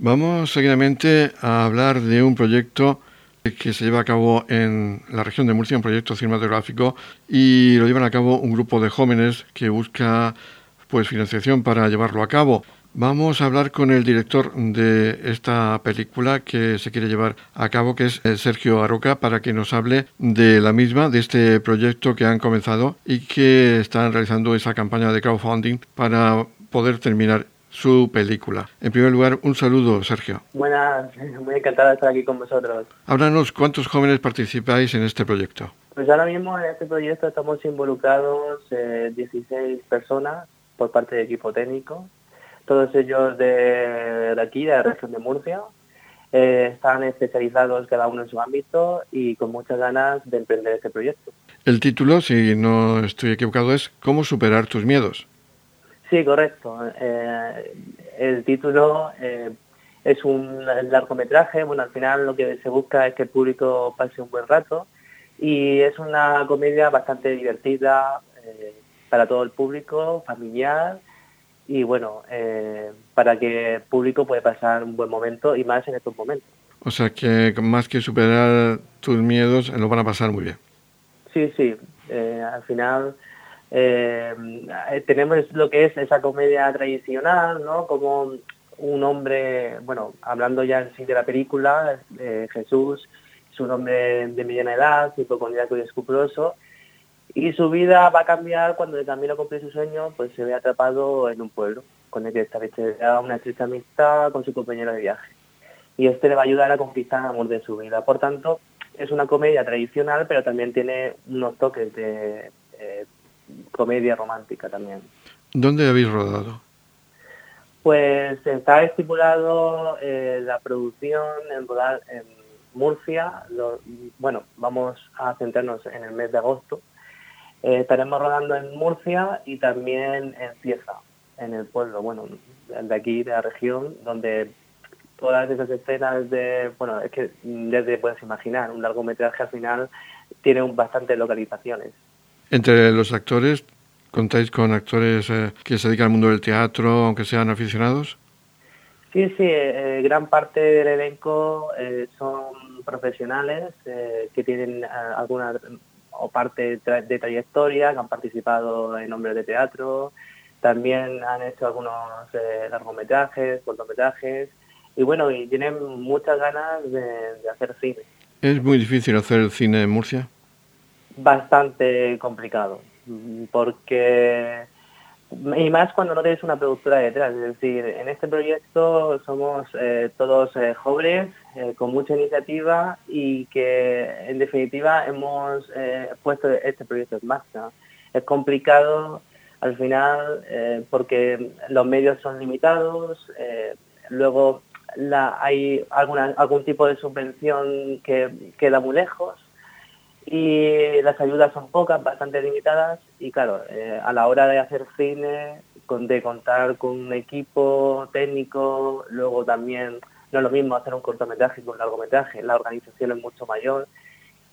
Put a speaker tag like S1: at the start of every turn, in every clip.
S1: Vamos seguidamente a hablar de un proyecto que se lleva a cabo en la región de Murcia, un proyecto cinematográfico, y lo llevan a cabo un grupo de jóvenes que busca pues financiación para llevarlo a cabo. Vamos a hablar con el director de esta película que se quiere llevar a cabo, que es eh, Sergio Arroca, para que nos hable de la misma, de este proyecto que han comenzado y que están realizando esa campaña de crowdfunding para poder terminar su película. En primer lugar, un saludo, Sergio.
S2: Buenas, muy encantado de estar aquí con vosotros.
S1: Háblanos, ¿cuántos jóvenes participáis en este proyecto?
S2: Pues ahora mismo en este proyecto estamos involucrados eh, 16 personas por parte del equipo técnico, todos ellos de, de aquí, de la región de Murcia. Eh, están especializados cada uno en su ámbito y con muchas ganas de emprender este proyecto.
S1: El título, si no estoy equivocado, es ¿Cómo superar tus miedos?
S2: Sí, correcto. Eh, el título eh, es un largometraje. Bueno, al final lo que se busca es que el público pase un buen rato y es una comedia bastante divertida eh, para todo el público, familiar y bueno, para que el público pueda pasar un buen momento y más en estos momentos.
S1: O sea que más que superar tus miedos, lo van a pasar muy bien.
S2: Sí, sí. Al final eh, tenemos lo que es esa comedia tradicional, ¿no? Como un hombre, bueno, hablando ya en sí de la película, eh, Jesús es un hombre de mediana edad, hipocondríaco y escrupuloso, y su vida va a cambiar cuando de camino a cumplir su sueño, pues se ve atrapado en un pueblo, con el que establecerá una estrecha amistad con su compañero de viaje. Y este le va a ayudar a conquistar el amor de su vida. Por tanto, es una comedia tradicional, pero también tiene unos toques de eh, comedia romántica también.
S1: ¿Dónde habéis rodado?
S2: Pues está estipulado eh, la producción en rodar en Murcia. Lo, bueno, vamos a centrarnos en el mes de agosto. Eh, estaremos rodando en Murcia y también en Cieza, en el pueblo, bueno, de aquí, de la región, donde todas esas escenas de, bueno, es que ya te puedes imaginar, un largometraje al final tiene un, bastantes localizaciones.
S1: Entre los actores, ¿contáis con actores eh, que se dedican al mundo del teatro, aunque sean aficionados?
S2: Sí, sí, eh, gran parte del elenco eh, son profesionales eh, que tienen alguna o parte tra de trayectoria, que han participado en hombres de teatro, también han hecho algunos largometrajes, cortometrajes, y bueno, y tienen muchas ganas de, de hacer cine.
S1: ¿Es muy difícil hacer cine en Murcia?
S2: Bastante complicado, porque y más cuando no tienes una productora detrás, es decir, en este proyecto somos eh, todos eh, jóvenes, eh, con mucha iniciativa y que en definitiva hemos puesto este proyecto en marcha. Es complicado al final porque los medios son limitados, luego la, hay alguna, algún tipo de subvención que queda muy lejos y las ayudas son pocas, bastante limitadas y claro, eh, a la hora de hacer cine, con, de contar con un equipo técnico, luego también no es lo mismo hacer un cortometraje que un largometraje, la organización es mucho mayor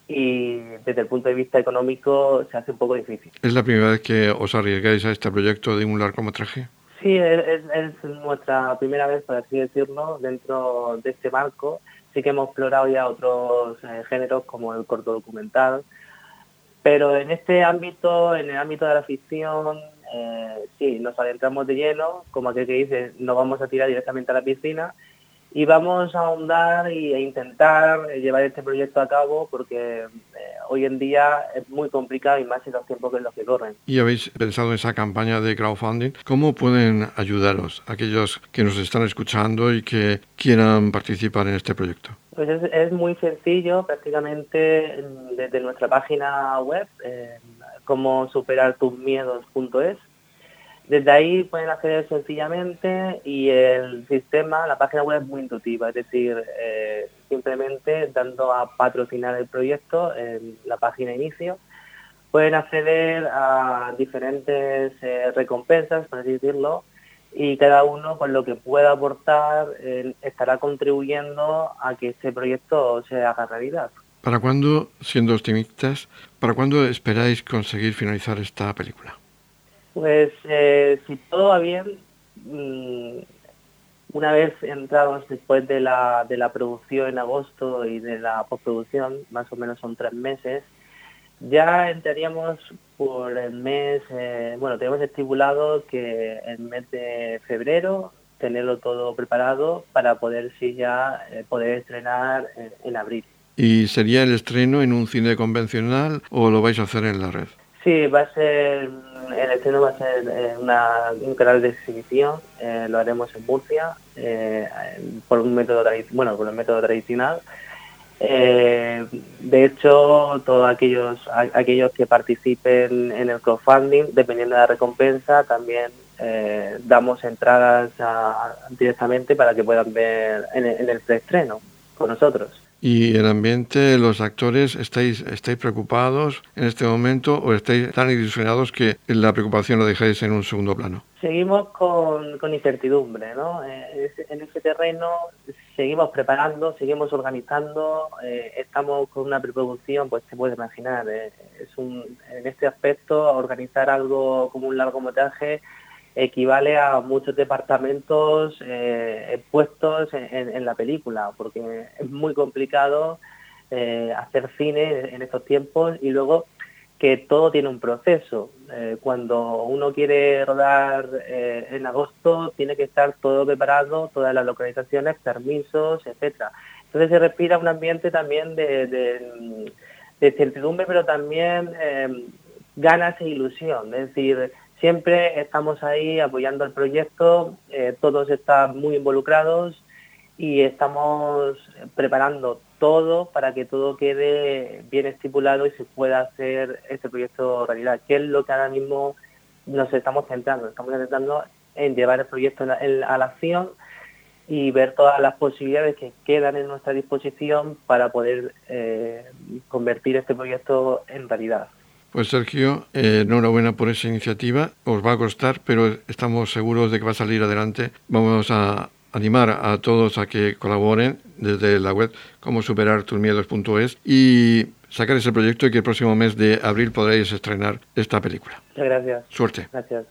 S2: y desde el punto de vista económico se hace un poco difícil.
S1: ¿Es la primera vez que os arriesgáis a este proyecto de un largometraje?
S2: Sí, es, es nuestra primera vez, por así decirlo, dentro de este marco sí que hemos explorado ya otros eh, géneros como el corto documental, pero en este ámbito, en el ámbito de la ficción, eh, sí, nos adentramos de lleno, como aquel que dice, no vamos a tirar directamente a la piscina y vamos a ahondar y a intentar llevar este proyecto a cabo porque eh, hoy en día es muy complicado y más en los tiempos en los que corren.
S1: ¿Y habéis pensado en esa campaña de crowdfunding? ¿Cómo pueden ayudaros aquellos que nos están escuchando y que quieran participar en este proyecto?
S2: Pues es, es muy sencillo, prácticamente desde nuestra página web, eh, como superar tus miedos.es. Desde ahí pueden acceder sencillamente y el sistema, la página web es muy intuitiva, es decir, eh, simplemente dando a patrocinar el proyecto en la página inicio, pueden acceder a diferentes eh, recompensas, por así decirlo, y cada uno con lo que pueda aportar estará contribuyendo a que este proyecto se haga realidad.
S1: ¿Para cuándo, siendo optimistas, para cuándo esperáis conseguir finalizar esta película?
S2: Pues eh, si todo va bien, mmm, una vez entrados después de la, de la producción en agosto y de la postproducción, más o menos son tres meses, ya entraríamos por el mes, eh, bueno, tenemos estipulado que el mes de febrero tenerlo todo preparado para poder sí ya eh, poder estrenar en, abril.
S1: ¿Y sería el estreno en un cine convencional o lo vais a hacer en la red?
S2: Sí, va a ser, el estreno va a ser eh, una, un canal de exhibición, eh, lo haremos en Murcia, por un método bueno, por el método tradicional. de hecho, todos aquellos, aquellos que participen en el crowdfunding, dependiendo de la recompensa, también eh, damos entradas directamente para que puedan ver en en el preestreno con nosotros.
S1: ¿Y el ambiente, los actores, estáis, estáis preocupados en este momento o estáis tan ilusionados que la preocupación la dejáis en un segundo plano?
S2: Seguimos con, con incertidumbre, ¿no? Eh, en ese terreno seguimos preparando, seguimos organizando, eh, estamos con una preproducción, pues se puede imaginar, es un, en este aspecto organizar algo como un largometraje equivale a muchos departamentos eh, puestos en, la película, porque es muy complicado eh, hacer cine en estos tiempos y luego que todo tiene un proceso. Eh, cuando uno quiere rodar en agosto, tiene que estar todo preparado, todas las localizaciones, permisos, etcétera. Entonces se respira un ambiente también de, de certidumbre, pero también ganas e ilusión. Es decir, Siempre estamos ahí apoyando el proyecto, eh, todos están muy involucrados y estamos preparando todo para que todo quede bien estipulado y se pueda hacer este proyecto realidad, que es lo que ahora mismo nos estamos centrando. Estamos intentando en llevar el proyecto a la acción y ver todas las posibilidades que quedan en nuestra disposición para poder eh, convertir este proyecto en realidad.
S1: Pues Sergio, eh, enhorabuena por esa iniciativa. Os va a costar, pero estamos seguros de que va a salir adelante. Vamos a animar a todos a que colaboren desde la web como superartusmiedos.es y sacar ese proyecto y que el próximo mes de abril podréis estrenar esta película.
S2: Muchas gracias.
S1: Suerte.
S2: Gracias.